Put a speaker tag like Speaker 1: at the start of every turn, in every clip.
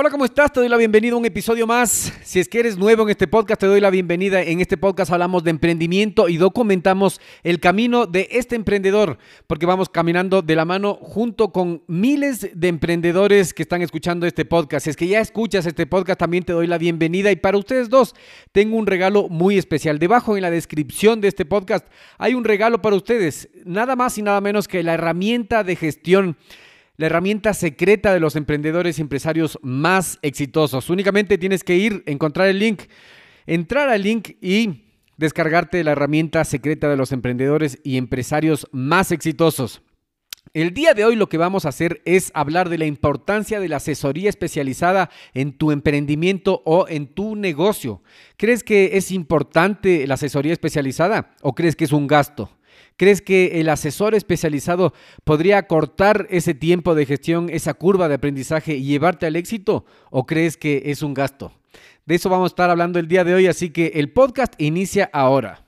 Speaker 1: Hola, ¿cómo estás? Te doy la bienvenida a un episodio más. Si es que eres nuevo en este podcast, te doy la bienvenida. En este podcast hablamos de emprendimiento y documentamos el camino de este emprendedor, porque vamos caminando de la mano junto con miles de emprendedores que están escuchando este podcast. Si es que ya escuchas este podcast, también te doy la bienvenida. Y para ustedes dos, tengo un regalo muy especial. Debajo en la descripción de este podcast hay un regalo para ustedes. Nada más y nada menos que la herramienta de gestión la herramienta secreta de los emprendedores y empresarios más exitosos. Únicamente tienes que ir, encontrar el link, entrar al link y descargarte la herramienta secreta de los emprendedores y empresarios más exitosos. El día de hoy lo que vamos a hacer es hablar de la importancia de la asesoría especializada en tu emprendimiento o en tu negocio. ¿Crees que es importante la asesoría especializada o crees que es un gasto? ¿Crees que el asesor especializado podría cortar ese tiempo de gestión, esa curva de aprendizaje y llevarte al éxito? ¿O crees que es un gasto? De eso vamos a estar hablando el día de hoy, así que el podcast inicia ahora.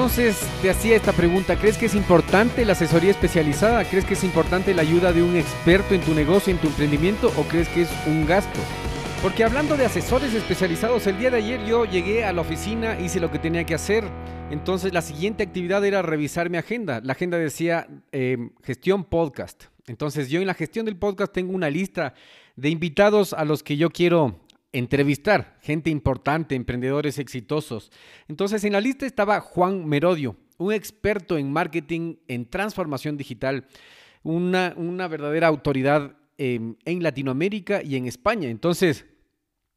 Speaker 1: Entonces te hacía esta pregunta, ¿crees que es importante la asesoría especializada? ¿Crees que es importante la ayuda de un experto en tu negocio, en tu emprendimiento o crees que es un gasto? Porque hablando de asesores especializados, el día de ayer yo llegué a la oficina, hice lo que tenía que hacer. Entonces la siguiente actividad era revisar mi agenda. La agenda decía eh, gestión podcast. Entonces yo en la gestión del podcast tengo una lista de invitados a los que yo quiero entrevistar gente importante, emprendedores exitosos. Entonces en la lista estaba Juan Merodio, un experto en marketing, en transformación digital, una, una verdadera autoridad en Latinoamérica y en España. Entonces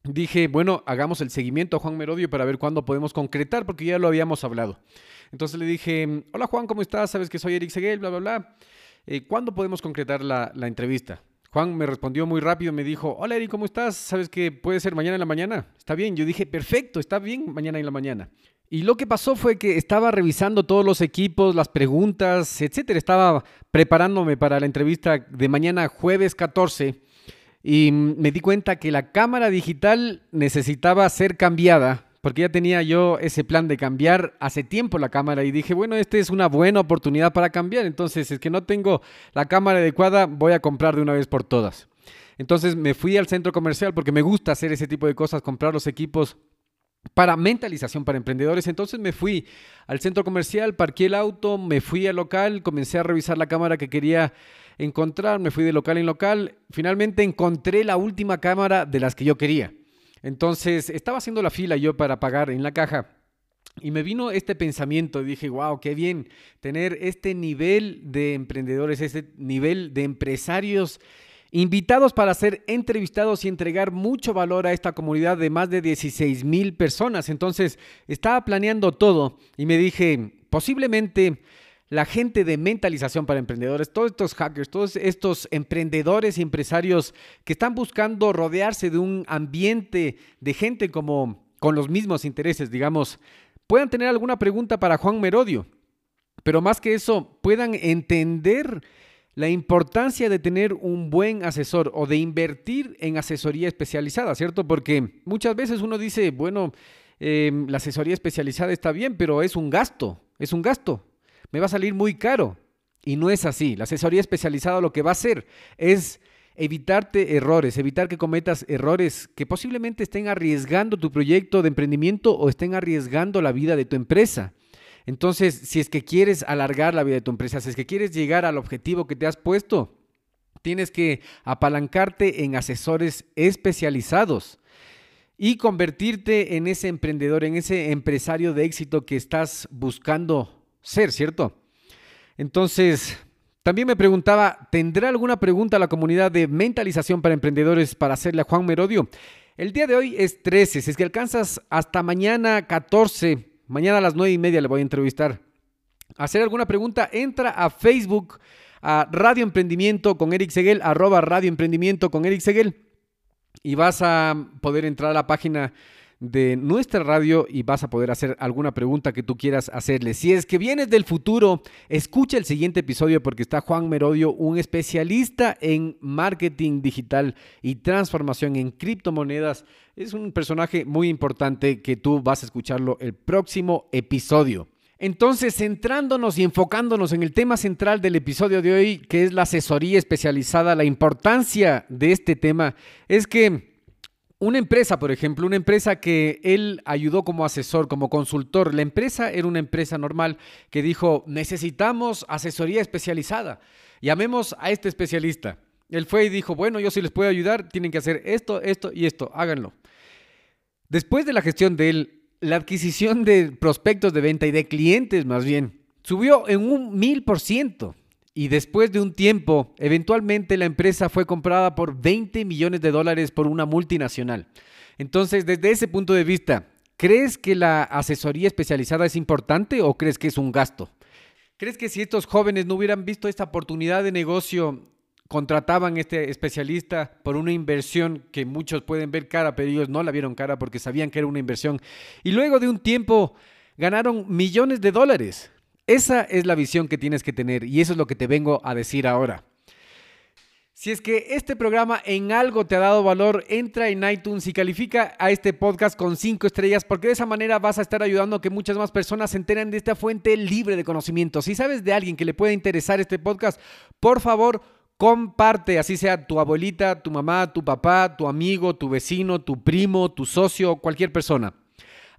Speaker 1: dije, bueno, hagamos el seguimiento a Juan Merodio para ver cuándo podemos concretar, porque ya lo habíamos hablado. Entonces le dije, hola Juan, ¿cómo estás? Sabes que soy Eric Seguel, bla, bla, bla. Eh, ¿Cuándo podemos concretar la, la entrevista? Juan me respondió muy rápido, me dijo, hola Eri, ¿cómo estás? ¿Sabes que puede ser mañana en la mañana? Está bien, yo dije, perfecto, está bien mañana en la mañana. Y lo que pasó fue que estaba revisando todos los equipos, las preguntas, etcétera. Estaba preparándome para la entrevista de mañana jueves 14 y me di cuenta que la cámara digital necesitaba ser cambiada porque ya tenía yo ese plan de cambiar hace tiempo la cámara y dije, bueno, esta es una buena oportunidad para cambiar, entonces es que no tengo la cámara adecuada, voy a comprar de una vez por todas. Entonces me fui al centro comercial porque me gusta hacer ese tipo de cosas, comprar los equipos para mentalización para emprendedores. Entonces me fui al centro comercial, parqué el auto, me fui al local, comencé a revisar la cámara que quería encontrar, me fui de local en local, finalmente encontré la última cámara de las que yo quería. Entonces, estaba haciendo la fila yo para pagar en la caja. Y me vino este pensamiento, dije, wow, qué bien tener este nivel de emprendedores, este nivel de empresarios invitados para ser entrevistados y entregar mucho valor a esta comunidad de más de 16 mil personas. Entonces, estaba planeando todo y me dije, posiblemente la gente de mentalización para emprendedores, todos estos hackers, todos estos emprendedores y empresarios que están buscando rodearse de un ambiente de gente como con los mismos intereses, digamos, puedan tener alguna pregunta para Juan Merodio, pero más que eso, puedan entender la importancia de tener un buen asesor o de invertir en asesoría especializada, ¿cierto? Porque muchas veces uno dice, bueno, em, la asesoría especializada está bien, pero es un gasto, es un gasto me va a salir muy caro. Y no es así. La asesoría especializada lo que va a hacer es evitarte errores, evitar que cometas errores que posiblemente estén arriesgando tu proyecto de emprendimiento o estén arriesgando la vida de tu empresa. Entonces, si es que quieres alargar la vida de tu empresa, si es que quieres llegar al objetivo que te has puesto, tienes que apalancarte en asesores especializados y convertirte en ese emprendedor, en ese empresario de éxito que estás buscando ser, ¿cierto? Entonces, también me preguntaba, ¿tendrá alguna pregunta a la comunidad de mentalización para emprendedores para hacerle a Juan Merodio? El día de hoy es 13, si es que alcanzas hasta mañana 14, mañana a las 9 y media le voy a entrevistar. Hacer alguna pregunta, entra a Facebook, a Radio Emprendimiento con Eric Seguel, arroba Radio Emprendimiento con Eric Seguel, y vas a poder entrar a la página de nuestra radio y vas a poder hacer alguna pregunta que tú quieras hacerle. Si es que vienes del futuro, escucha el siguiente episodio porque está Juan Merodio, un especialista en marketing digital y transformación en criptomonedas. Es un personaje muy importante que tú vas a escucharlo el próximo episodio. Entonces, centrándonos y enfocándonos en el tema central del episodio de hoy, que es la asesoría especializada, la importancia de este tema es que una empresa, por ejemplo, una empresa que él ayudó como asesor, como consultor, la empresa era una empresa normal que dijo, necesitamos asesoría especializada, llamemos a este especialista. Él fue y dijo, bueno, yo sí les puedo ayudar, tienen que hacer esto, esto y esto, háganlo. Después de la gestión de él, la adquisición de prospectos de venta y de clientes más bien, subió en un mil por ciento. Y después de un tiempo, eventualmente la empresa fue comprada por 20 millones de dólares por una multinacional. Entonces, desde ese punto de vista, ¿crees que la asesoría especializada es importante o crees que es un gasto? ¿Crees que si estos jóvenes no hubieran visto esta oportunidad de negocio, contrataban a este especialista por una inversión que muchos pueden ver cara, pero ellos no la vieron cara porque sabían que era una inversión? Y luego de un tiempo ganaron millones de dólares. Esa es la visión que tienes que tener y eso es lo que te vengo a decir ahora. Si es que este programa en algo te ha dado valor, entra en iTunes y califica a este podcast con cinco estrellas, porque de esa manera vas a estar ayudando a que muchas más personas se enteren de esta fuente libre de conocimiento. Si sabes de alguien que le puede interesar este podcast, por favor, comparte, así sea tu abuelita, tu mamá, tu papá, tu amigo, tu vecino, tu primo, tu socio, cualquier persona.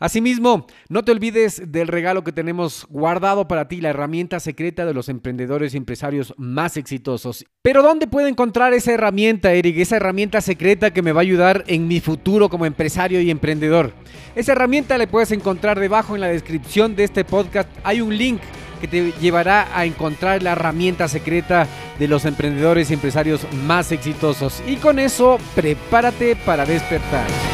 Speaker 1: Asimismo, no te olvides del regalo que tenemos guardado para ti, la herramienta secreta de los emprendedores y empresarios más exitosos. Pero ¿dónde puedo encontrar esa herramienta, Eric? Esa herramienta secreta que me va a ayudar en mi futuro como empresario y emprendedor. Esa herramienta la puedes encontrar debajo en la descripción de este podcast. Hay un link que te llevará a encontrar la herramienta secreta de los emprendedores y empresarios más exitosos. Y con eso, prepárate para despertar.